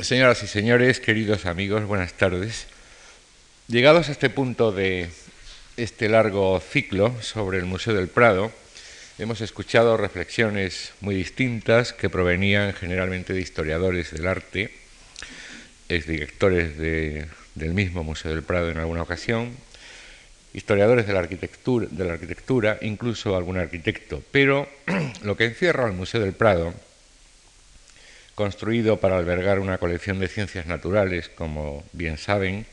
Señoras y señores, queridos amigos, buenas tardes. Llegados a este punto de este largo ciclo sobre el Museo del Prado, hemos escuchado reflexiones muy distintas que provenían generalmente de historiadores del arte, exdirectores de, del mismo Museo del Prado en alguna ocasión, historiadores de la arquitectura, de la arquitectura incluso algún arquitecto. Pero lo que encierra el Museo del Prado construido para albergar una colección de ciencias naturales, como bien saben,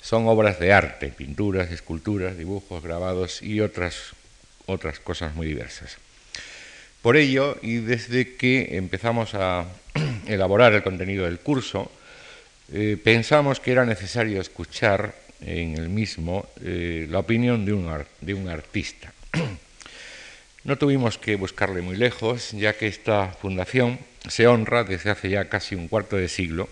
son obras de arte, pinturas, esculturas, dibujos, grabados y otras, otras cosas muy diversas. Por ello, y desde que empezamos a elaborar el contenido del curso, eh, pensamos que era necesario escuchar en el mismo eh, la opinión de un, de un artista. No tuvimos que buscarle muy lejos, ya que esta fundación se honra desde hace ya casi un cuarto de siglo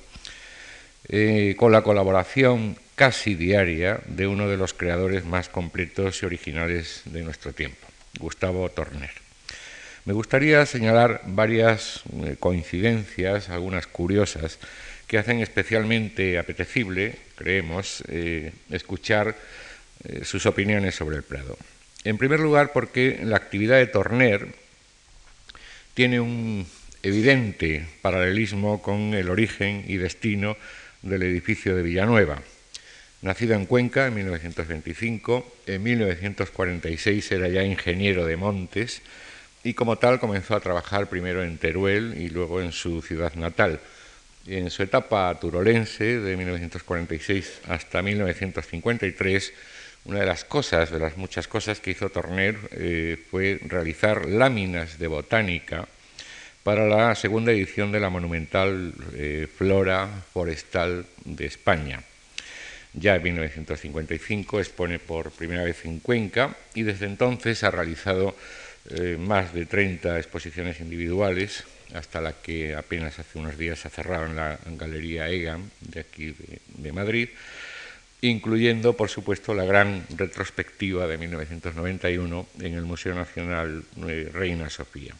eh, con la colaboración casi diaria de uno de los creadores más completos y originales de nuestro tiempo, Gustavo Torner. Me gustaría señalar varias eh, coincidencias, algunas curiosas, que hacen especialmente apetecible, creemos, eh, escuchar sus opiniones sobre el Prado. En primer lugar, porque la actividad de Torner tiene un evidente paralelismo con el origen y destino del edificio de Villanueva. Nacido en Cuenca en 1925, en 1946 era ya ingeniero de montes y como tal comenzó a trabajar primero en Teruel y luego en su ciudad natal. En su etapa turolense de 1946 hasta 1953, una de las cosas, de las muchas cosas que hizo Torner, eh, fue realizar láminas de botánica para la segunda edición de la monumental eh, Flora Forestal de España. Ya en 1955 expone por primera vez en Cuenca y desde entonces ha realizado eh, más de 30 exposiciones individuales, hasta la que apenas hace unos días se ha cerrado en la Galería EGAM de aquí de Madrid incluyendo, por supuesto, la gran retrospectiva de 1991 en el Museo Nacional eh, Reina Sofía.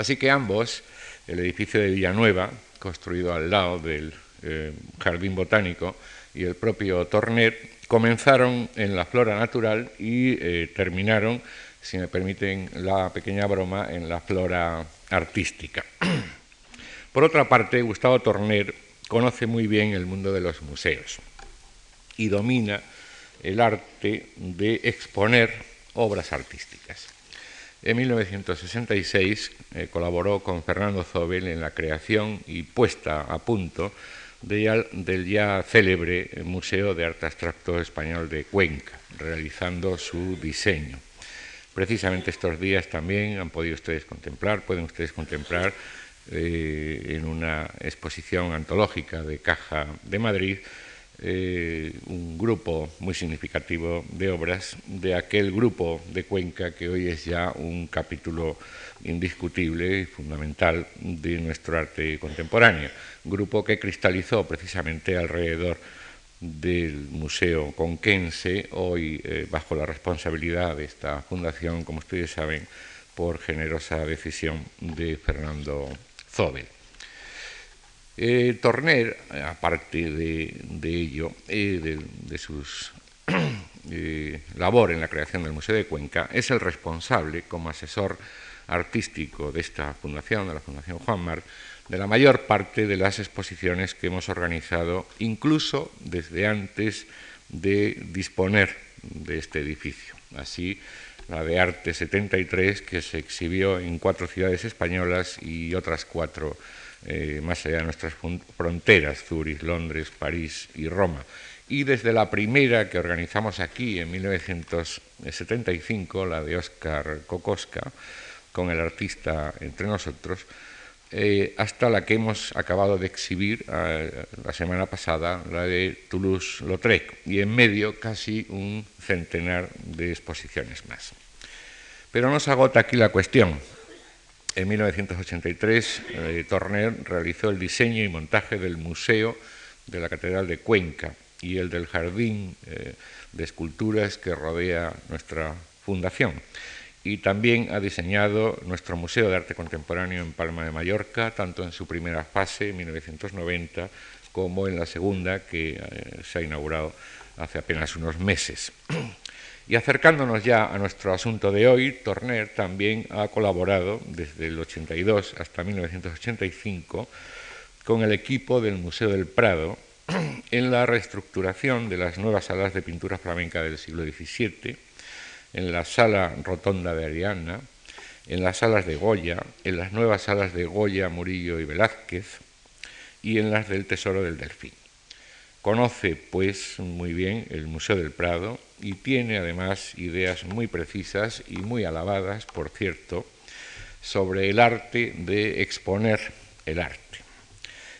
Así que ambos, el edificio de Villanueva, construido al lado del eh, Jardín Botánico, y el propio Torner, comenzaron en la flora natural y eh, terminaron, si me permiten la pequeña broma, en la flora artística. Por otra parte, Gustavo Torner conoce muy bien el mundo de los museos y domina el arte de exponer obras artísticas. En 1966 eh, colaboró con Fernando Zobel en la creación y puesta a punto del ya célebre Museo de Arte Abstracto Español de Cuenca, realizando su diseño. Precisamente estos días también han podido ustedes contemplar, pueden ustedes contemplar eh, en una exposición antológica de Caja de Madrid eh, un grupo muy significativo de obras de aquel grupo de Cuenca que hoy es ya un capítulo indiscutible y fundamental de nuestro arte contemporáneo, grupo que cristalizó precisamente alrededor del Museo Conquense, hoy eh, bajo la responsabilidad de esta fundación, como ustedes saben, por generosa decisión de Fernando Zobel. Eh, Torner, aparte de, ello, eh, de, su eh, labor en la creación del Museo de Cuenca, es el responsable, como asesor artístico de esta fundación, de la Fundación Juan Mar, de la mayor parte de las exposiciones que hemos organizado, incluso desde antes de disponer de este edificio. Así, la de Arte 73, que se exhibió en cuatro ciudades españolas y otras cuatro eh, más allá de nuestras fronteras, Zúrich, Londres, París y Roma. Y desde la primera que organizamos aquí en 1975, la de Óscar Kokoska, con el artista entre nosotros, eh, hasta la que hemos acabado de exhibir eh, la semana pasada, la de Toulouse-Lautrec, y en medio casi un centenar de exposiciones más. Pero no se agota aquí la cuestión. En 1983, eh, Torner realizó el diseño y montaje del Museo de la Catedral de Cuenca y el del Jardín eh, de Esculturas que rodea nuestra fundación. y también ha diseñado nuestro Museo de Arte Contemporáneo en Palma de Mallorca, tanto en su primera fase, en 1990, como en la segunda, que eh, se ha inaugurado hace apenas unos meses. Y acercándonos ya a nuestro asunto de hoy, Torner también ha colaborado desde el 82 hasta 1985 con el equipo del Museo del Prado en la reestructuración de las nuevas salas de pintura flamenca del siglo XVII, en la sala rotonda de Ariana, en las salas de Goya, en las nuevas salas de Goya, Murillo y Velázquez y en las del Tesoro del Delfín. Conoce, pues, muy bien el Museo del Prado y tiene además ideas muy precisas y muy alabadas, por cierto, sobre el arte de exponer el arte.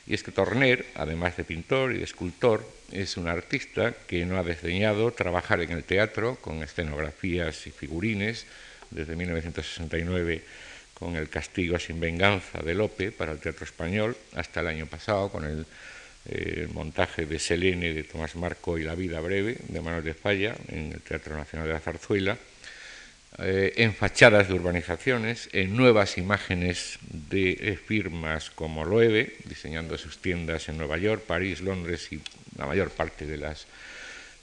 Y es que Torner, además de pintor y de escultor, es un artista que no ha desdeñado trabajar en el teatro con escenografías y figurines desde 1969 con El castigo sin venganza de Lope para el teatro español hasta el año pasado con el el montaje de Selene de Tomás Marco y La vida breve de Manuel de Falla en el Teatro Nacional de la Zarzuela, eh, en fachadas de urbanizaciones, en nuevas imágenes de firmas como Loewe, diseñando sus tiendas en Nueva York, París, Londres y la mayor parte de las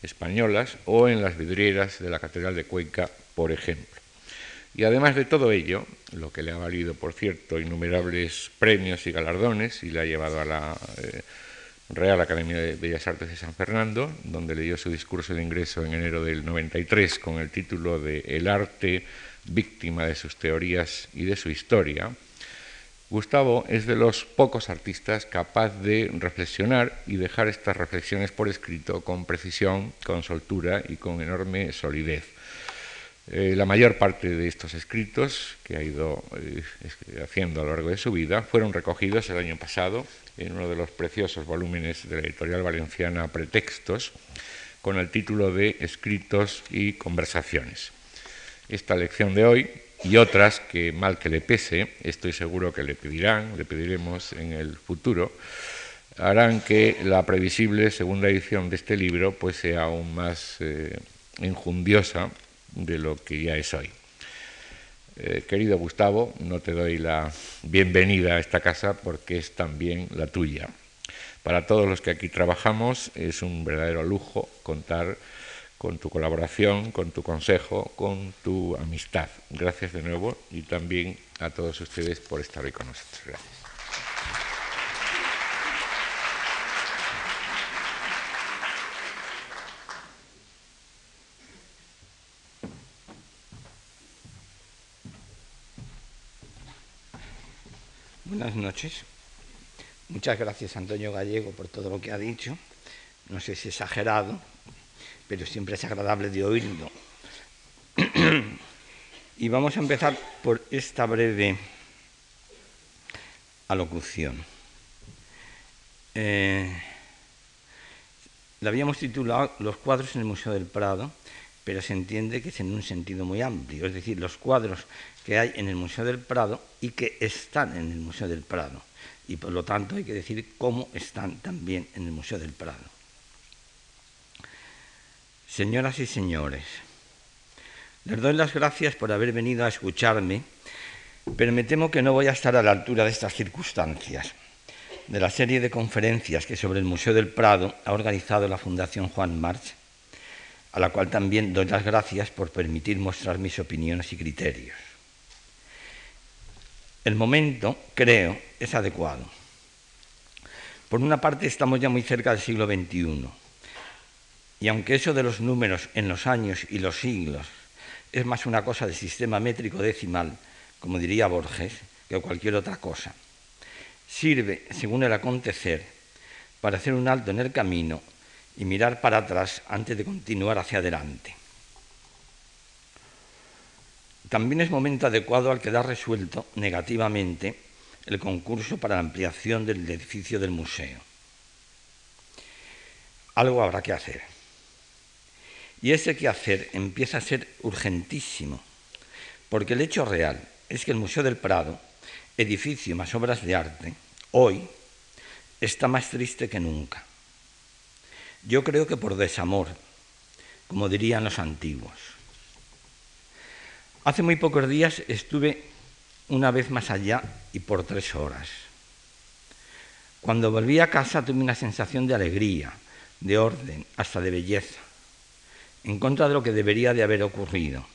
españolas, o en las vidrieras de la Catedral de Cuenca, por ejemplo. Y además de todo ello, lo que le ha valido, por cierto, innumerables premios y galardones y le ha llevado a la eh, Real Academia de Bellas Artes de San Fernando, donde leyó su discurso de ingreso en enero del 93 con el título de El arte víctima de sus teorías y de su historia, Gustavo es de los pocos artistas capaz de reflexionar y dejar estas reflexiones por escrito con precisión, con soltura y con enorme solidez. Eh, la mayor parte de estos escritos que ha ido eh, haciendo a lo largo de su vida fueron recogidos el año pasado en uno de los preciosos volúmenes de la editorial valenciana Pretextos, con el título de Escritos y Conversaciones. Esta lección de hoy y otras que, mal que le pese, estoy seguro que le pedirán, le pediremos en el futuro, harán que la previsible segunda edición de este libro pues, sea aún más eh, de lo que ya es hoy. Eh, querido Gustavo, no te doy la bienvenida a esta casa porque es también la tuya. Para todos los que aquí trabajamos es un verdadero lujo contar con tu colaboración, con tu consejo, con tu amistad. Gracias de nuevo y también a todos ustedes por estar hoy con nosotros. Gracias. Buenas noches. Muchas gracias Antonio Gallego por todo lo que ha dicho. No sé si exagerado, pero siempre es agradable de oírlo. y vamos a empezar por esta breve alocución. Eh, la habíamos titulado Los cuadros en el Museo del Prado, pero se entiende que es en un sentido muy amplio, es decir, los cuadros que hay en el Museo del Prado y que están en el Museo del Prado. Y por lo tanto hay que decir cómo están también en el Museo del Prado. Señoras y señores, les doy las gracias por haber venido a escucharme, pero me temo que no voy a estar a la altura de estas circunstancias, de la serie de conferencias que sobre el Museo del Prado ha organizado la Fundación Juan March, a la cual también doy las gracias por permitir mostrar mis opiniones y criterios. El momento, creo, es adecuado. Por una parte, estamos ya muy cerca del siglo XXI. Y aunque eso de los números en los años y los siglos es más una cosa de sistema métrico decimal, como diría Borges, que cualquier otra cosa, sirve, según el acontecer, para hacer un alto en el camino y mirar para atrás antes de continuar hacia adelante. También es momento adecuado al quedar resuelto negativamente el concurso para la ampliación del edificio del museo. Algo habrá que hacer. Y ese que hacer empieza a ser urgentísimo, porque el hecho real es que el Museo del Prado, edificio más obras de arte, hoy está más triste que nunca. Yo creo que por desamor, como dirían los antiguos. Hace muy pocos días estuve una vez más allá y por tres horas. Cuando volví a casa tuve una sensación de alegría, de orden, hasta de belleza, en contra de lo que debería de haber ocurrido.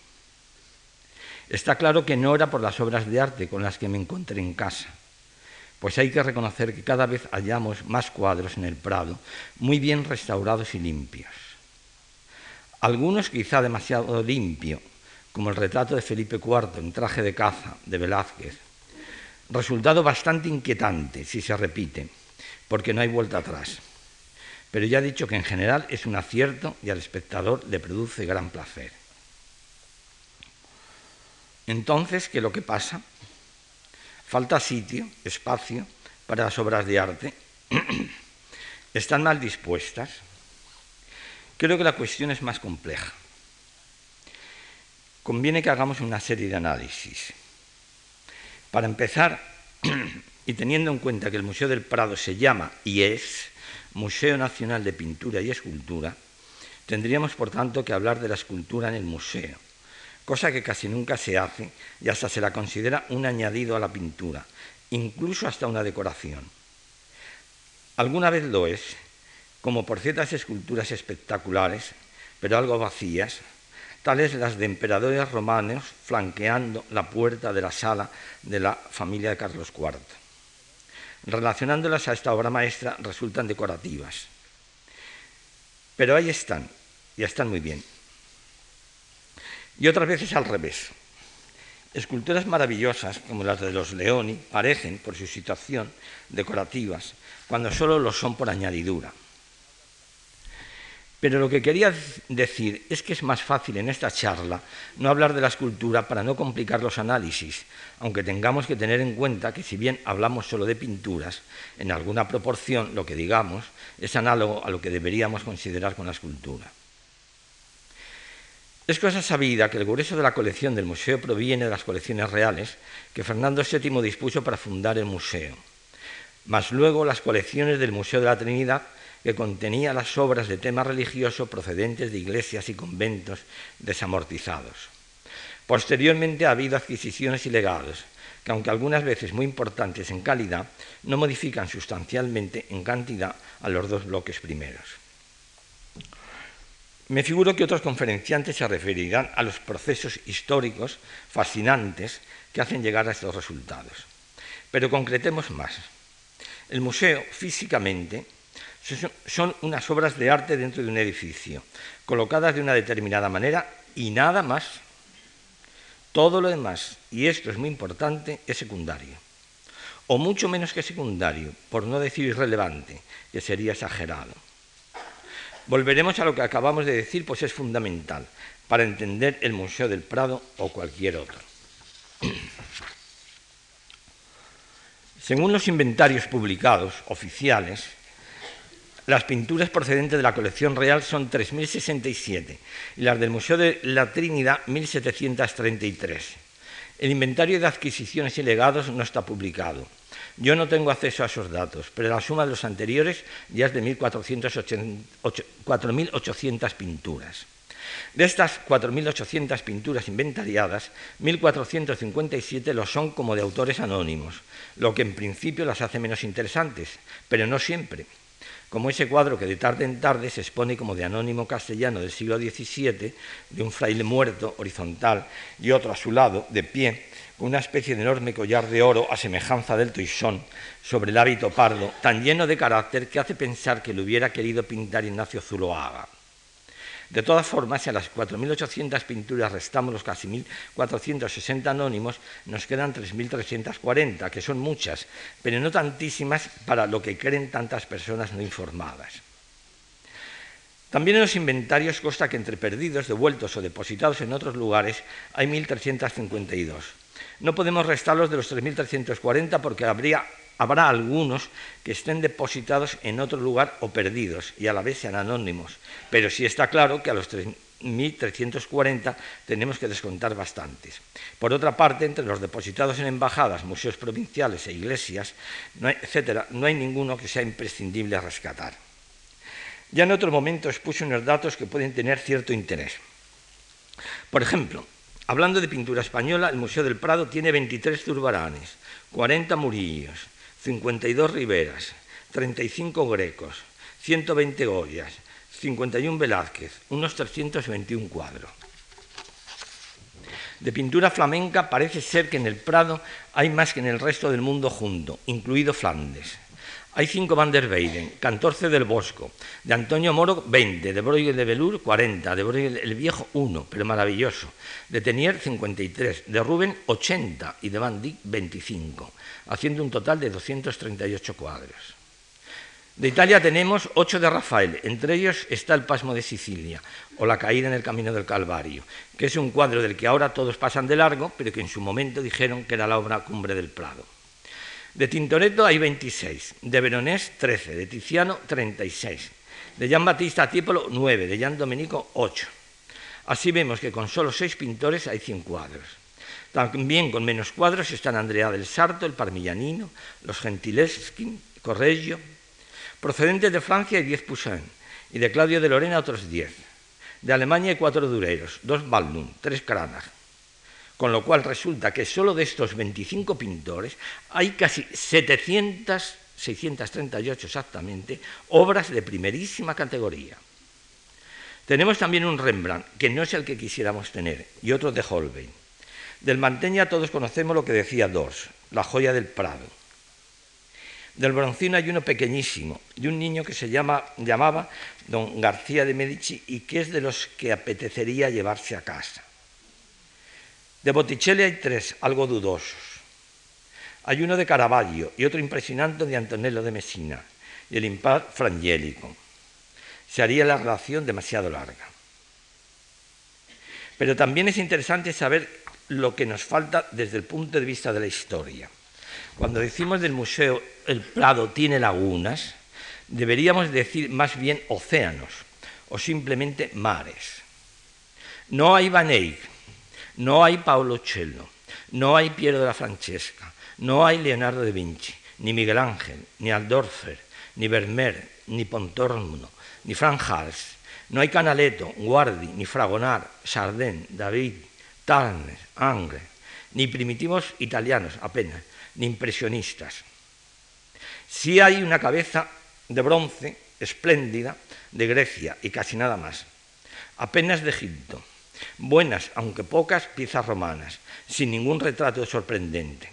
Está claro que no era por las obras de arte con las que me encontré en casa, pues hay que reconocer que cada vez hallamos más cuadros en el Prado, muy bien restaurados y limpios. Algunos quizá demasiado limpio, como el retrato de Felipe IV en traje de caza de Velázquez, resultado bastante inquietante si se repite, porque no hay vuelta atrás. Pero ya he dicho que en general es un acierto y al espectador le produce gran placer. Entonces, ¿qué es lo que pasa? Falta sitio, espacio para las obras de arte. Están mal dispuestas. Creo que la cuestión es más compleja conviene que hagamos una serie de análisis. Para empezar, y teniendo en cuenta que el Museo del Prado se llama y es Museo Nacional de Pintura y Escultura, tendríamos por tanto que hablar de la escultura en el museo, cosa que casi nunca se hace y hasta se la considera un añadido a la pintura, incluso hasta una decoración. Alguna vez lo es, como por ciertas esculturas espectaculares, pero algo vacías, tales las de emperadores romanos flanqueando la puerta de la sala de la familia de Carlos IV. Relacionándolas a esta obra maestra resultan decorativas. Pero ahí están, y están muy bien. Y otras veces al revés. Esculturas maravillosas, como las de los Leoni, parecen, por su situación, decorativas, cuando solo lo son por añadidura. Pero lo que quería decir es que es más fácil en esta charla no hablar de la escultura para no complicar los análisis, aunque tengamos que tener en cuenta que si bien hablamos solo de pinturas, en alguna proporción lo que digamos es análogo a lo que deberíamos considerar con la escultura. Es cosa sabida que el grueso de la colección del museo proviene de las colecciones reales que Fernando VII dispuso para fundar el museo, más luego las colecciones del Museo de la Trinidad que contenía las obras de tema religioso procedentes de iglesias y conventos desamortizados. Posteriormente ha habido adquisiciones y legados, que aunque algunas veces muy importantes en calidad, no modifican sustancialmente en cantidad a los dos bloques primeros. Me figuro que otros conferenciantes se referirán a los procesos históricos fascinantes que hacen llegar a estos resultados. Pero concretemos más. El museo físicamente son unas obras de arte dentro de un edificio, colocadas de una determinada manera y nada más. Todo lo demás, y esto es muy importante, es secundario. O mucho menos que secundario, por no decir irrelevante, que sería exagerado. Volveremos a lo que acabamos de decir, pues es fundamental para entender el Museo del Prado o cualquier otro. Según los inventarios publicados oficiales, las pinturas procedentes de la colección real son 3.067 y las del Museo de la Trinidad 1.733. El inventario de adquisiciones y legados no está publicado. Yo no tengo acceso a esos datos, pero la suma de los anteriores ya es de 4.800 pinturas. De estas 4.800 pinturas inventariadas, 1.457 lo son como de autores anónimos, lo que en principio las hace menos interesantes, pero no siempre como ese cuadro que de tarde en tarde se expone como de anónimo castellano del siglo XVII, de un fraile muerto, horizontal, y otro a su lado, de pie, con una especie de enorme collar de oro a semejanza del toisón sobre el hábito pardo, tan lleno de carácter que hace pensar que lo hubiera querido pintar Ignacio Zuloaga. De todas formas, si a las 4.800 pinturas restamos los casi 1.460 anónimos, nos quedan 3.340, que son muchas, pero no tantísimas para lo que creen tantas personas no informadas. También en los inventarios consta que entre perdidos, devueltos o depositados en otros lugares hay 1.352. No podemos restarlos de los 3.340 porque habría Habrá algunos que estén depositados en otro lugar o perdidos y a la vez sean anónimos, pero sí está claro que a los 3.340 tenemos que descontar bastantes. Por otra parte, entre los depositados en embajadas, museos provinciales e iglesias, etc., no hay ninguno que sea imprescindible rescatar. Ya en otro momento expuse unos datos que pueden tener cierto interés. Por ejemplo, Hablando de pintura española, el Museo del Prado tiene 23 turbaranes, 40 murillos, 52 riberas, 35 grecos, 120 goyas, 51 Velázquez, unos 321 cuadros. De pintura flamenca parece ser que en el Prado hay más que en el resto del mundo junto, incluido Flandes. Hay cinco Van der Weyden, 14 del Bosco, de Antonio Moro 20, de Bruegel de Belur 40, de Bruegel el Viejo 1, pero maravilloso, de Tenier 53, de Rubén 80 y de Van Dyck 25, haciendo un total de 238 cuadros. De Italia tenemos ocho de Rafael, entre ellos está El Pasmo de Sicilia o La Caída en el Camino del Calvario, que es un cuadro del que ahora todos pasan de largo, pero que en su momento dijeron que era la obra cumbre del Prado. De Tintoretto hay 26, de Veronés 13, de Tiziano 36, de Gian Battista Tiepolo 9, de Gian Domenico 8. Así vemos que con solo seis pintores hay 100 cuadros. También con menos cuadros están Andrea del Sarto, el Parmigianino, los Gentileschi, Correggio. Procedentes de Francia hay 10 Poussin y de Claudio de Lorena otros 10. De Alemania hay cuatro Dureros, dos Baldung, tres Cranach. Con lo cual resulta que solo de estos 25 pintores hay casi 700, 638 exactamente, obras de primerísima categoría. Tenemos también un Rembrandt, que no es el que quisiéramos tener, y otro de Holbein. Del Manteña todos conocemos lo que decía Dors, la joya del Prado. Del Broncino hay uno pequeñísimo, de un niño que se llama, llamaba don García de Medici y que es de los que apetecería llevarse a casa. De Botticelli hay tres, algo dudosos. Hay uno de Caravaggio y otro impresionante de Antonello de Messina y el impar frangélico. Se haría la relación demasiado larga. Pero también es interesante saber lo que nos falta desde el punto de vista de la historia. Cuando decimos del museo el Prado tiene lagunas, deberíamos decir más bien océanos o simplemente mares. No hay Van Eyck, no hay Paolo Cello, no hay Piero de la Francesca, no hay Leonardo da Vinci, ni Miguel Ángel, ni Aldorfer, ni Vermeer, ni Pontormo, ni Frank Hals, no hay Canaletto, Guardi, ni Fragonard, Sardin, David, Turner, Angre, ni primitivos italianos apenas, ni impresionistas. Sí hay una cabeza de bronce espléndida de Grecia y casi nada más, apenas de Egipto buenas, aunque pocas, piezas romanas, sin ningún retrato sorprendente.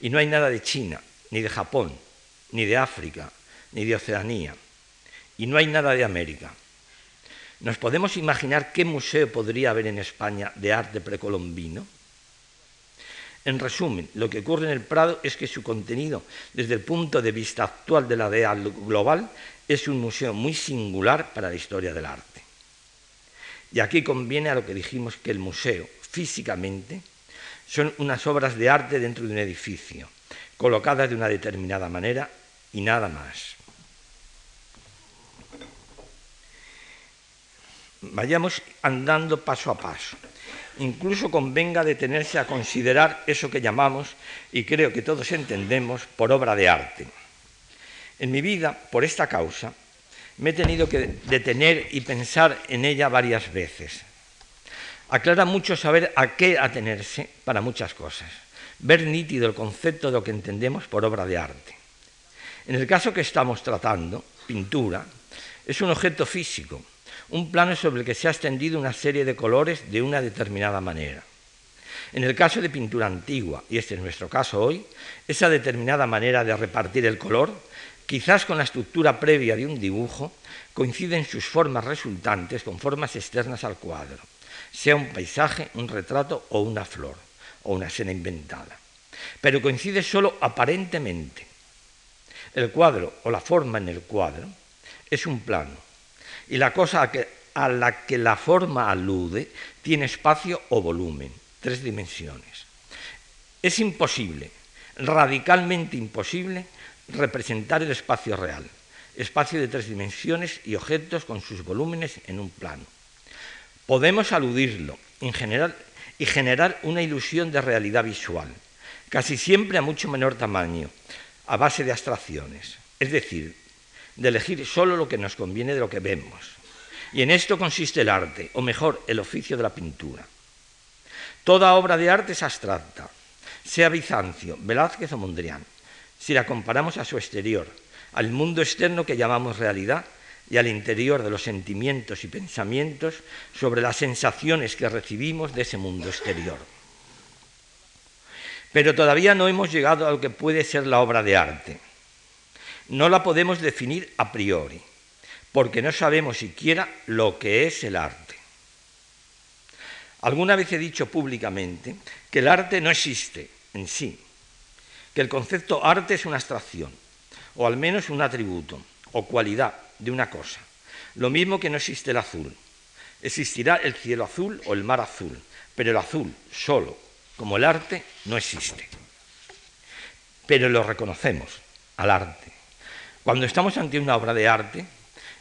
Y no hay nada de China, ni de Japón, ni de África, ni de Oceanía. Y no hay nada de América. ¿Nos podemos imaginar qué museo podría haber en España de arte precolombino? En resumen, lo que ocurre en el Prado es que su contenido, desde el punto de vista actual de la DEA global, es un museo muy singular para la historia del arte. Y aquí conviene a lo que dijimos que el museo, físicamente, son unas obras de arte dentro de un edificio, colocadas de una determinada manera y nada más. Vayamos andando paso a paso. Incluso convenga detenerse a considerar eso que llamamos, y creo que todos entendemos, por obra de arte. En mi vida, por esta causa, me he tenido que detener y pensar en ella varias veces. Aclara mucho saber a qué atenerse para muchas cosas, ver nítido el concepto de lo que entendemos por obra de arte. En el caso que estamos tratando, pintura, es un objeto físico, un plano sobre el que se ha extendido una serie de colores de una determinada manera. En el caso de pintura antigua, y este es nuestro caso hoy, esa determinada manera de repartir el color quizás con la estructura previa de un dibujo, coinciden sus formas resultantes con formas externas al cuadro, sea un paisaje, un retrato o una flor, o una escena inventada. Pero coincide solo aparentemente. El cuadro o la forma en el cuadro es un plano, y la cosa a, a la que la forma alude tiene espacio o volumen, tres dimensiones. Es imposible, radicalmente imposible, representar el espacio real, espacio de tres dimensiones y objetos con sus volúmenes en un plano. Podemos aludirlo en general, y generar una ilusión de realidad visual, casi siempre a mucho menor tamaño, a base de abstracciones, es decir, de elegir solo lo que nos conviene de lo que vemos. Y en esto consiste el arte, o mejor, el oficio de la pintura. Toda obra de arte es abstracta, sea Bizancio, Velázquez o Mondrian, si la comparamos a su exterior, al mundo externo que llamamos realidad y al interior de los sentimientos y pensamientos sobre las sensaciones que recibimos de ese mundo exterior. Pero todavía no hemos llegado a lo que puede ser la obra de arte. No la podemos definir a priori, porque no sabemos siquiera lo que es el arte. Alguna vez he dicho públicamente que el arte no existe en sí, que el concepto arte es una abstracción, o al menos un atributo o cualidad de una cosa. Lo mismo que no existe el azul. Existirá el cielo azul o el mar azul, pero el azul solo, como el arte, no existe. Pero lo reconocemos al arte. Cuando estamos ante una obra de arte,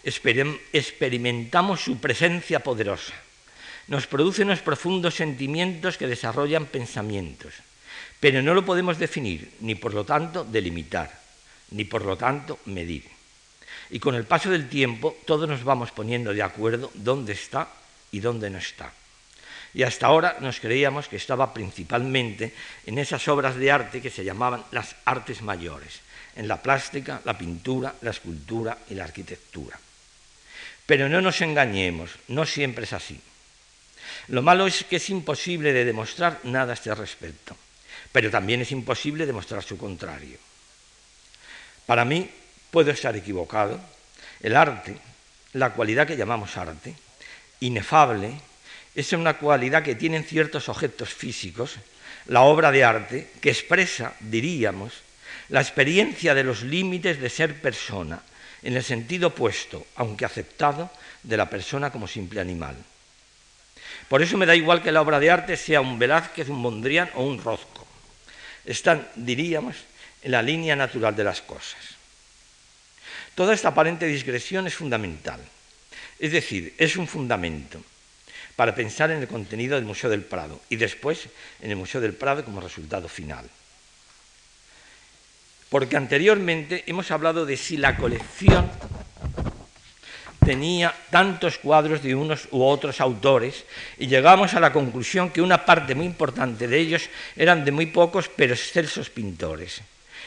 experimentamos su presencia poderosa. Nos produce unos profundos sentimientos que desarrollan pensamientos, pero no lo podemos definir, ni por lo tanto delimitar, ni por lo tanto medir. Y con el paso del tiempo todos nos vamos poniendo de acuerdo dónde está y dónde no está. Y hasta ahora nos creíamos que estaba principalmente en esas obras de arte que se llamaban las artes mayores, en la plástica, la pintura, la escultura y la arquitectura. Pero no nos engañemos, no siempre es así. Lo malo es que es imposible de demostrar nada a este respecto, pero también es imposible demostrar su contrario. Para mí, puedo estar equivocado, el arte, la cualidad que llamamos arte, inefable, es una cualidad que tienen ciertos objetos físicos, la obra de arte, que expresa, diríamos, la experiencia de los límites de ser persona, en el sentido opuesto, aunque aceptado, de la persona como simple animal. Por eso me da igual que la obra de arte sea un Velázquez, un Mondrian o un Rozco. Están, diríamos, en la línea natural de las cosas. Toda esta aparente digresión es fundamental, es decir, es un fundamento para pensar en el contenido del Museo del Prado y después en el Museo del Prado como resultado final. Porque anteriormente hemos hablado de si la colección tenía tantos cuadros de unos u otros autores y llegamos a la conclusión que una parte muy importante de ellos eran de muy pocos pero excelsos pintores.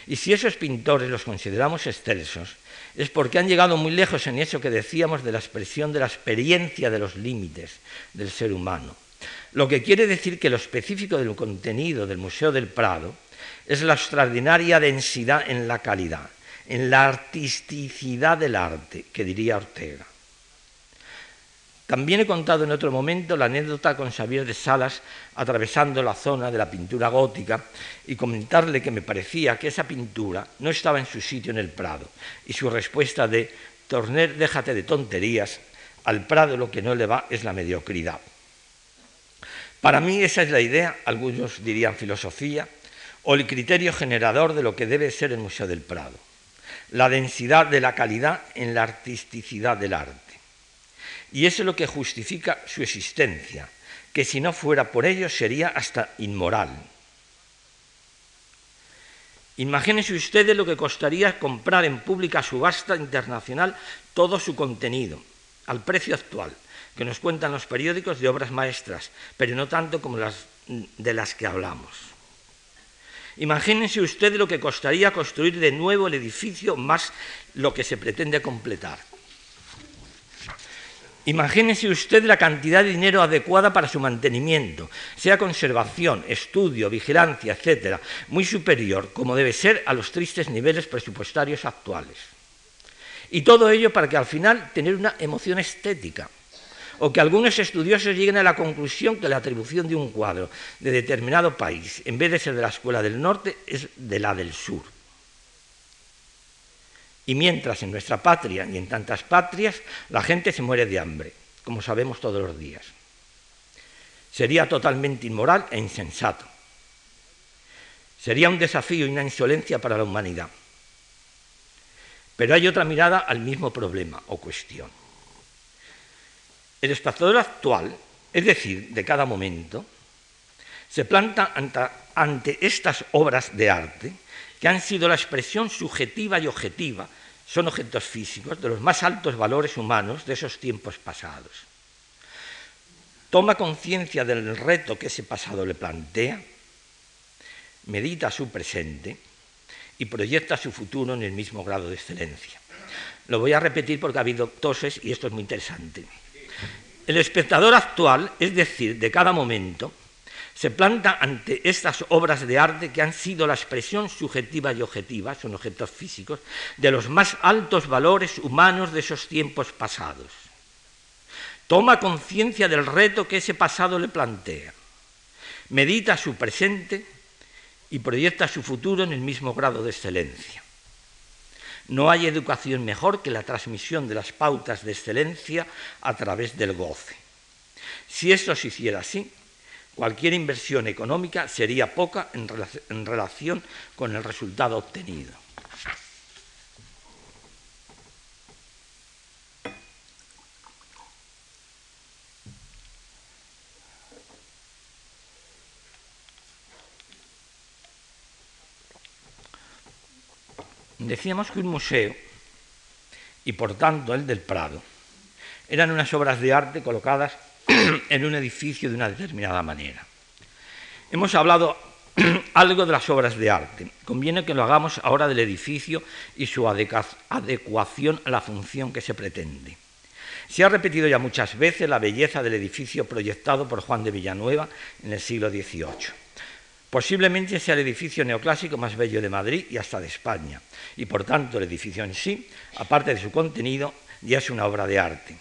Y si esos pintores los consideramos excelsos, es porque han llegado muy lejos en eso que decíamos de la expresión de la experiencia de los límites del ser humano. Lo que quiere decir que lo específico del contenido del Museo del Prado es la extraordinaria densidad en la calidad, en la artisticidad del arte, que diría Ortega. También he contado en otro momento la anécdota con Xavier de Salas atravesando la zona de la pintura gótica y comentarle que me parecía que esa pintura no estaba en su sitio en el Prado y su respuesta de Torner, déjate de tonterías, al Prado lo que no le va es la mediocridad. Para mí esa es la idea, algunos dirían filosofía, o el criterio generador de lo que debe ser el Museo del Prado, la densidad de la calidad en la artisticidad del arte. Y eso es lo que justifica su existencia, que si no fuera por ello sería hasta inmoral. Imagínense ustedes lo que costaría comprar en pública subasta internacional todo su contenido, al precio actual, que nos cuentan los periódicos de obras maestras, pero no tanto como las de las que hablamos. Imagínense ustedes lo que costaría construir de nuevo el edificio más lo que se pretende completar. Imagínese usted la cantidad de dinero adecuada para su mantenimiento, sea conservación, estudio, vigilancia, etcétera, muy superior, como debe ser, a los tristes niveles presupuestarios actuales. Y todo ello para que al final tener una emoción estética, o que algunos estudiosos lleguen a la conclusión que la atribución de un cuadro de determinado país, en vez de ser de la escuela del norte, es de la del sur. Y mientras en nuestra patria y en tantas patrias la gente se muere de hambre, como sabemos todos los días. Sería totalmente inmoral e insensato. Sería un desafío y una insolencia para la humanidad. Pero hay otra mirada al mismo problema o cuestión. El espectador actual, es decir, de cada momento, se planta ante, estas obras de arte que han sido la expresión subjetiva y objetiva son objetos físicos de los más altos valores humanos de esos tiempos pasados. toma conciencia del reto que ese pasado le plantea, medita su presente y proyecta su futuro en el mismo grado de excelencia. Lo voy a repetir porque ha habido toses y esto es muy interesante. El espectador actual, es decir, de cada momento, se planta ante estas obras de arte que han sido la expresión subjetiva y objetiva, son objetos físicos, de los más altos valores humanos de esos tiempos pasados. Toma conciencia del reto que ese pasado le plantea. Medita su presente y proyecta su futuro en el mismo grado de excelencia. No hay educación mejor que la transmisión de las pautas de excelencia a través del goce. Si esto se hiciera así, cualquier inversión económica sería poca en, relación con el resultado obtenido. Decíamos que un museo, y por tanto el del Prado, eran unas obras de arte colocadas en un edificio de una determinada manera. Hemos hablado algo de las obras de arte. Conviene que lo hagamos ahora del edificio y su adecuación a la función que se pretende. Se ha repetido ya muchas veces la belleza del edificio proyectado por Juan de Villanueva en el siglo XVIII. Posiblemente sea el edificio neoclásico más bello de Madrid y hasta de España, y por tanto el edificio en sí, aparte de su contenido, ya es una obra de arte.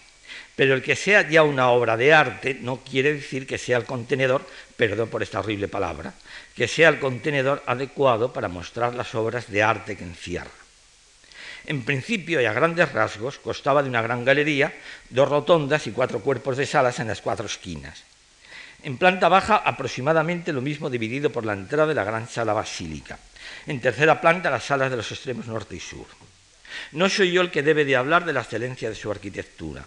Pero el que sea ya una obra de arte no quiere decir que sea el contenedor, perdón por esta horrible palabra, que sea el contenedor adecuado para mostrar las obras de arte que encierra. En principio y a grandes rasgos constaba de una gran galería, dos rotondas y cuatro cuerpos de salas en las cuatro esquinas. En planta baja, aproximadamente lo mismo dividido por la entrada de la gran sala basílica. En tercera planta, las salas de los extremos norte y sur. No soy yo el que debe de hablar de la excelencia de su arquitectura,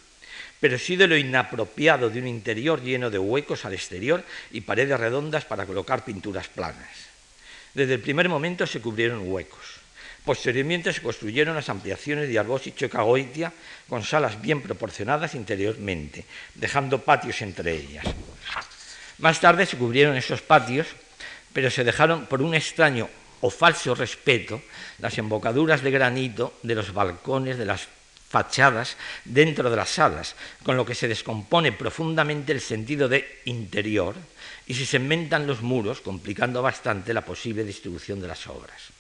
pero sí de lo inapropiado de un interior lleno de huecos al exterior y paredes redondas para colocar pinturas planas. Desde el primer momento se cubrieron huecos. Posteriormente se construyeron las ampliaciones de Arbós y Chocagoitia con salas bien proporcionadas interiormente, dejando patios entre ellas. Más tarde se cubrieron esos patios, pero se dejaron por un extraño o falso respeto las embocaduras de granito de los balcones de las fachadas dentro de las salas, con lo que se descompone profundamente el sentido de interior y se cementan los muros, complicando bastante la posible distribución de las obras.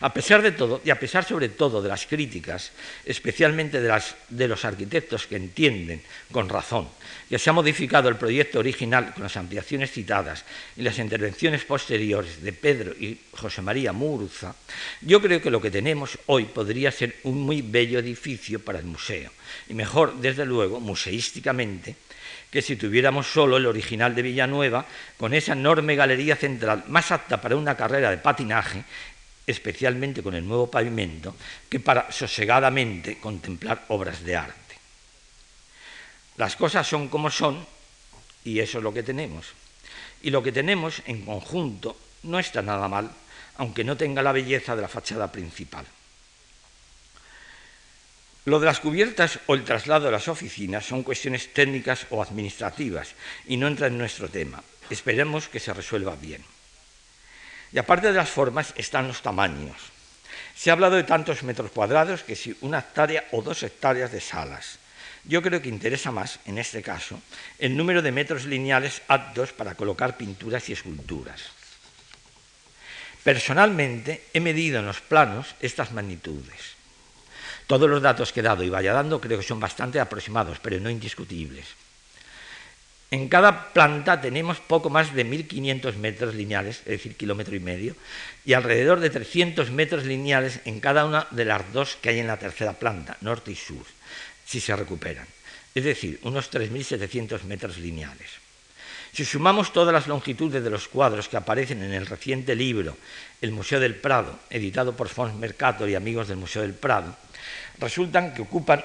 A pesar de todo, y a pesar sobre todo de las críticas, especialmente de, los arquitectos que entienden, con razón, que se ha modificado el proyecto original con las ampliaciones citadas y las intervenciones posteriores de Pedro y José María Muruza, yo creo que lo que tenemos hoy podría ser un muy bello edificio para el museo, y mejor, desde luego, museísticamente, que si tuviéramos solo el original de Villanueva, con esa enorme galería central más apta para una carrera de patinaje especialmente con el nuevo pavimento, que para sosegadamente contemplar obras de arte. Las cosas son como son y eso es lo que tenemos. Y lo que tenemos en conjunto no está nada mal, aunque no tenga la belleza de la fachada principal. Lo de las cubiertas o el traslado de las oficinas son cuestiones técnicas o administrativas y no entra en nuestro tema. Esperemos que se resuelva bien. Y aparte de las formas están los tamaños. Se ha hablado de tantos metros cuadrados que si una hectárea o dos hectáreas de salas. Yo creo que interesa más, en este caso, el número de metros lineales aptos para colocar pinturas y esculturas. Personalmente he medido en los planos estas magnitudes. Todos los datos que he dado y vaya dando creo que son bastante aproximados, pero no indiscutibles. En cada planta tenemos poco más de 1.500 metros lineales, es decir, kilómetro y medio, y alrededor de 300 metros lineales en cada una de las dos que hay en la tercera planta, norte y sur, si se recuperan. Es decir, unos 3.700 metros lineales. Si sumamos todas las longitudes de los cuadros que aparecen en el reciente libro El Museo del Prado, editado por Fons Mercator y amigos del Museo del Prado, resultan que ocupan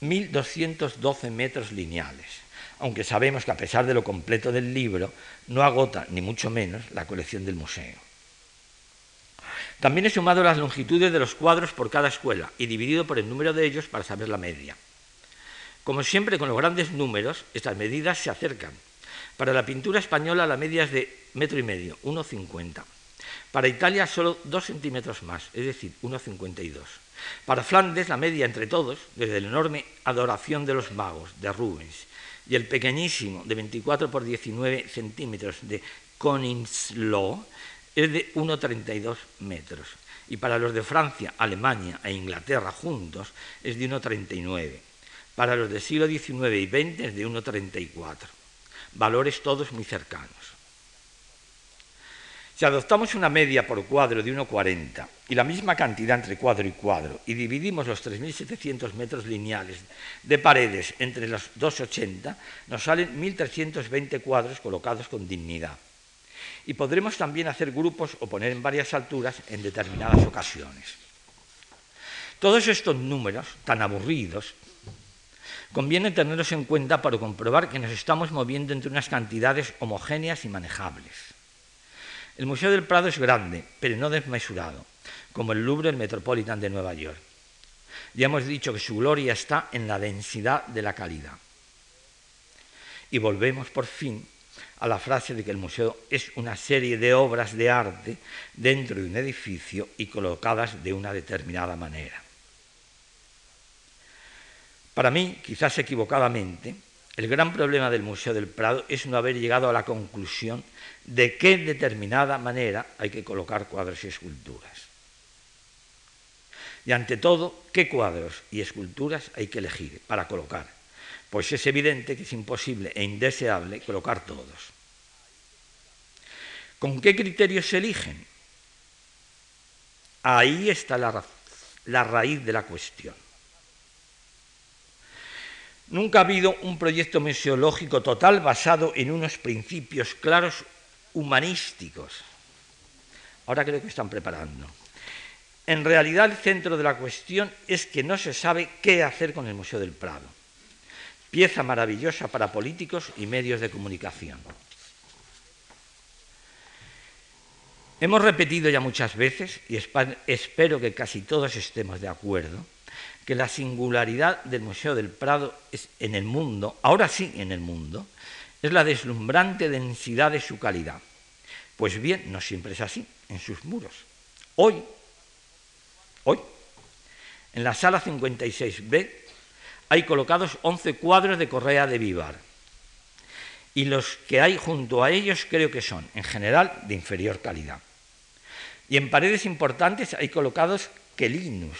1.212 metros lineales aunque sabemos que a pesar de lo completo del libro, no agota, ni mucho menos, la colección del museo. También he sumado las longitudes de los cuadros por cada escuela y dividido por el número de ellos para saber la media. Como siempre, con los grandes números, estas medidas se acercan. Para la pintura española la media es de metro y medio, 1,50. Para Italia solo dos centímetros más, es decir, 1,52. Para Flandes la media entre todos, desde la enorme Adoración de los Magos de Rubens y el pequeñísimo de 24 por 19 centímetros de Koningslo, es de 1,32 metros. Y para los de Francia, Alemania e Inglaterra juntos es de 1,39. Para los del siglo XIX y XX es de 1,34. Valores todos muy cercanos. Si adoptamos una media por cuadro de 1,40 y la misma cantidad entre cuadro y cuadro y dividimos los 3.700 metros lineales de paredes entre los 2,80, nos salen 1.320 cuadros colocados con dignidad. Y podremos también hacer grupos o poner en varias alturas en determinadas ocasiones. Todos estos números tan aburridos conviene tenerlos en cuenta para comprobar que nos estamos moviendo entre unas cantidades homogéneas y manejables. El Museo del Prado es grande, pero no desmesurado, como el Louvre el Metropolitan de Nueva York. Ya hemos dicho que su gloria está en la densidad de la calidad. Y volvemos por fin a la frase de que el museo es una serie de obras de arte dentro de un edificio y colocadas de una determinada manera. Para mí, quizás equivocadamente, el gran problema del Museo del Prado es no haber llegado a la conclusión de qué determinada manera hay que colocar cuadros y esculturas. Y ante todo, qué cuadros y esculturas hay que elegir para colocar, pues es evidente que es imposible e indeseable colocar todos. ¿Con qué criterios se eligen? Ahí está la, la raíz de la cuestión. Nunca ha habido un proyecto museológico total basado en unos principios claros humanísticos. Ahora creo que están preparando. En realidad el centro de la cuestión es que no se sabe qué hacer con el Museo del Prado. Pieza maravillosa para políticos y medios de comunicación. Hemos repetido ya muchas veces, y espero que casi todos estemos de acuerdo, que la singularidad del Museo del Prado es en el mundo, ahora sí en el mundo, es la deslumbrante densidad de su calidad. Pues bien, no siempre es así en sus muros. Hoy, hoy, en la sala 56B hay colocados 11 cuadros de Correa de Vivar. Y los que hay junto a ellos creo que son, en general, de inferior calidad. Y en paredes importantes hay colocados Quelinus,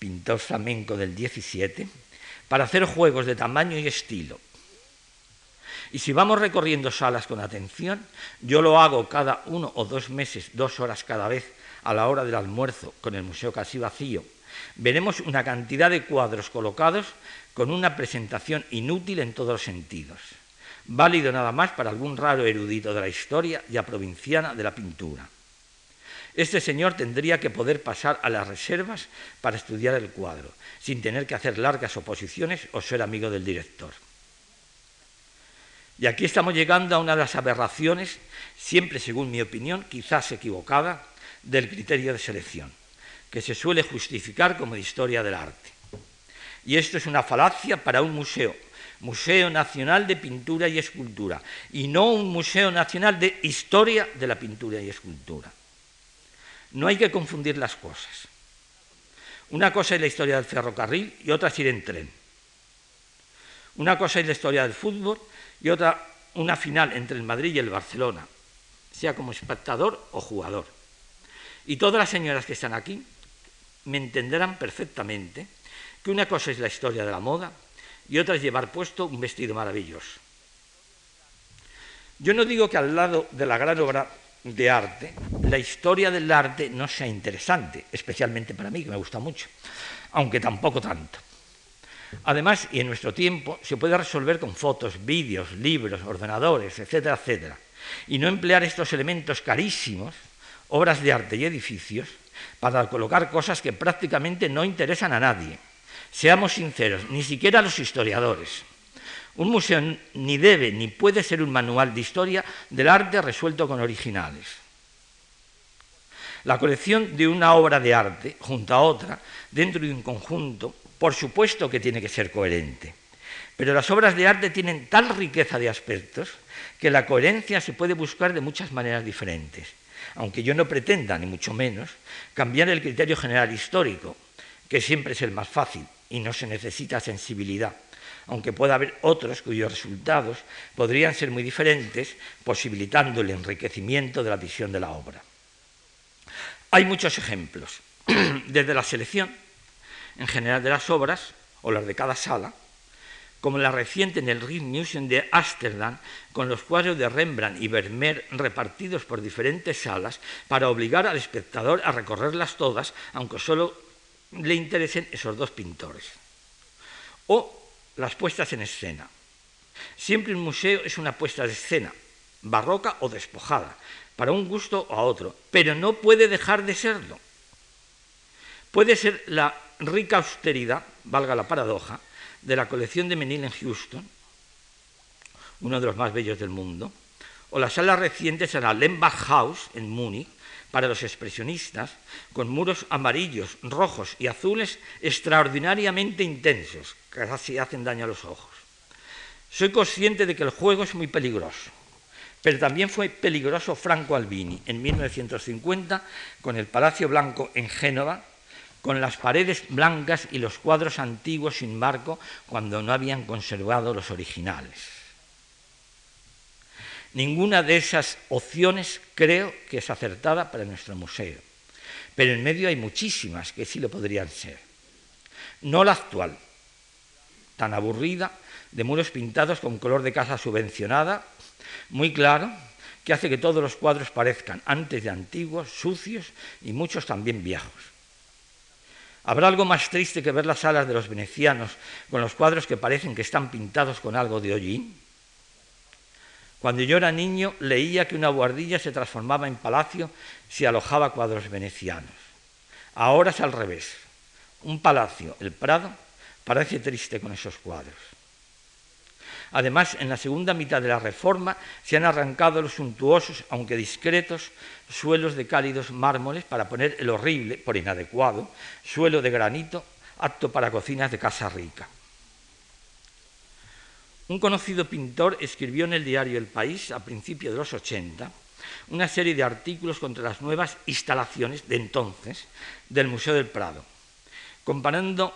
pintor flamenco del 17, para hacer juegos de tamaño y estilo. Y si vamos recorriendo salas con atención, yo lo hago cada uno o dos meses, dos horas cada vez, a la hora del almuerzo, con el museo casi vacío, veremos una cantidad de cuadros colocados con una presentación inútil en todos los sentidos, válido nada más para algún raro erudito de la historia y provinciana de la pintura. Este señor tendría que poder pasar a las reservas para estudiar el cuadro, sin tener que hacer largas oposiciones o ser amigo del director. Y aquí estamos llegando a una de las aberraciones, siempre según mi opinión, quizás equivocada, del criterio de selección, que se suele justificar como de historia del arte. Y esto es una falacia para un museo, Museo Nacional de Pintura y Escultura, y no un Museo Nacional de Historia de la Pintura y Escultura. No hay que confundir las cosas. Una cosa es la historia del ferrocarril y otra es ir en tren. Una cosa es la historia del fútbol y otra una final entre el Madrid y el Barcelona, sea como espectador o jugador. Y todas las señoras que están aquí me entenderán perfectamente que una cosa es la historia de la moda y otra es llevar puesto un vestido maravilloso. Yo no digo que al lado de la gran obra de arte, la historia del arte no sea interesante, especialmente para mí, que me gusta mucho, aunque tampoco tanto. Además, y en nuestro tiempo, se puede resolver con fotos, vídeos, libros, ordenadores, etcétera, etcétera, y no emplear estos elementos carísimos, obras de arte y edificios, para colocar cosas que prácticamente no interesan a nadie. Seamos sinceros, ni siquiera a los historiadores. Un museo ni debe ni puede ser un manual de historia del arte resuelto con originales. La colección de una obra de arte junto a otra, dentro de un conjunto, por supuesto que tiene que ser coherente. Pero las obras de arte tienen tal riqueza de aspectos que la coherencia se puede buscar de muchas maneras diferentes, aunque yo no pretenda, ni mucho menos, cambiar el criterio general histórico, que siempre es el más fácil y no se necesita sensibilidad, aunque pueda haber otros cuyos resultados podrían ser muy diferentes, posibilitando el enriquecimiento de la visión de la obra. Hay muchos ejemplos, desde la selección en general de las obras, o las de cada sala, como la reciente en el Rijksmuseum de Ámsterdam, con los cuadros de Rembrandt y Vermeer repartidos por diferentes salas para obligar al espectador a recorrerlas todas, aunque solo le interesen esos dos pintores. O las puestas en escena. Siempre un museo es una puesta de escena, barroca o despojada, para un gusto o a otro, pero no puede dejar de serlo. Puede ser la rica austeridad, valga la paradoja, de la colección de Menil en Houston, uno de los más bellos del mundo, o las salas recientes en la Lembach House en Múnich, para los expresionistas, con muros amarillos, rojos y azules extraordinariamente intensos, que casi hacen daño a los ojos. Soy consciente de que el juego es muy peligroso, pero también fue peligroso Franco Albini en 1950 con el Palacio Blanco en Génova, con las paredes blancas y los cuadros antiguos sin marco cuando no habían conservado los originales. Ninguna de esas opciones creo que es acertada para nuestro museo, pero en medio hay muchísimas que sí lo podrían ser. No la actual, tan aburrida, de muros pintados con color de casa subvencionada, muy claro, que hace que todos los cuadros parezcan antes de antiguos, sucios y muchos también viejos. ¿Habrá algo más triste que ver las salas de los venecianos con los cuadros que parecen que están pintados con algo de hollín? Cuando yo era niño leía que una guardilla se transformaba en palacio si alojaba cuadros venecianos. Ahora es al revés. Un palacio, el Prado, parece triste con esos cuadros. Además, en la segunda mitad de la Reforma se han arrancado los suntuosos, aunque discretos, suelos de cálidos mármoles para poner el horrible, por inadecuado, suelo de granito apto para cocinas de casa rica. Un conocido pintor escribió en el diario El País, a principios de los 80, una serie de artículos contra las nuevas instalaciones de entonces del Museo del Prado, comparando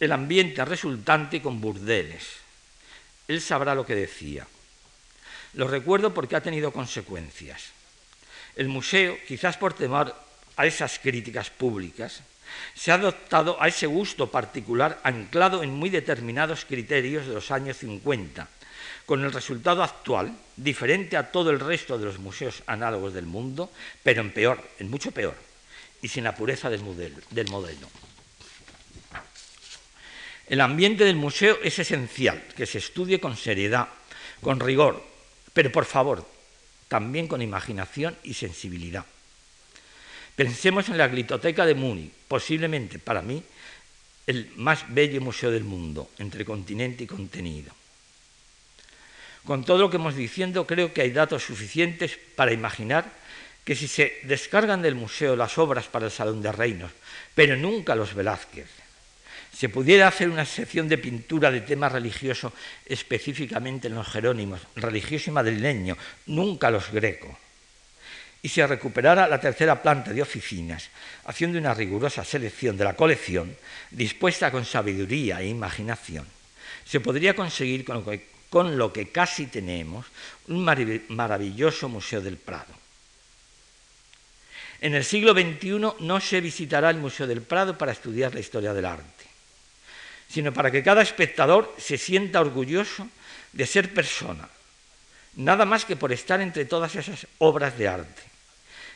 el ambiente resultante con burdeles. Él sabrá lo que decía. Lo recuerdo porque ha tenido consecuencias. El museo, quizás por temor a esas críticas públicas, se ha adoptado a ese gusto particular anclado en muy determinados criterios de los años 50, con el resultado actual, diferente a todo el resto de los museos análogos del mundo, pero en peor, en mucho peor, y sin la pureza del modelo. Del modelo. El ambiente del museo es esencial, que se estudie con seriedad, con rigor, pero por favor, también con imaginación y sensibilidad. Pensemos en la Glitoteca de Múnich, posiblemente para mí el más bello museo del mundo, entre continente y contenido. Con todo lo que hemos diciendo, creo que hay datos suficientes para imaginar que si se descargan del museo las obras para el Salón de Reinos, pero nunca los Velázquez, se pudiera hacer una sección de pintura de tema religioso específicamente en los Jerónimos, religioso y madrileño, nunca los Greco y se recuperara la tercera planta de oficinas, haciendo una rigurosa selección de la colección dispuesta con sabiduría e imaginación, se podría conseguir con lo que, con lo que casi tenemos un maravilloso Museo del Prado. En el siglo XXI no se visitará el Museo del Prado para estudiar la historia del arte, sino para que cada espectador se sienta orgulloso de ser persona, nada más que por estar entre todas esas obras de arte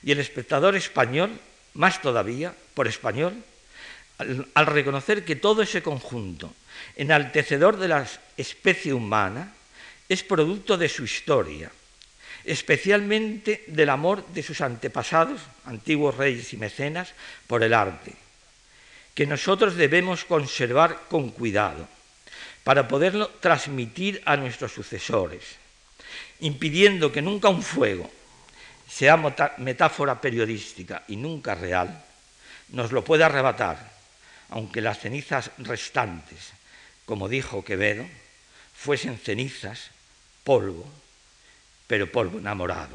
y el espectador español, más todavía, por español, al, reconocer que todo ese conjunto, enaltecedor de la especie humana, es producto de su historia, especialmente del amor de sus antepasados, antiguos reyes y mecenas, por el arte, que nosotros debemos conservar con cuidado para poderlo transmitir a nuestros sucesores, impidiendo que nunca un fuego, sea metáfora periodística y nunca real, nos lo puede arrebatar, aunque las cenizas restantes como dijo Quevedo, fuesen cenizas, polvo, pero polvo enamorado.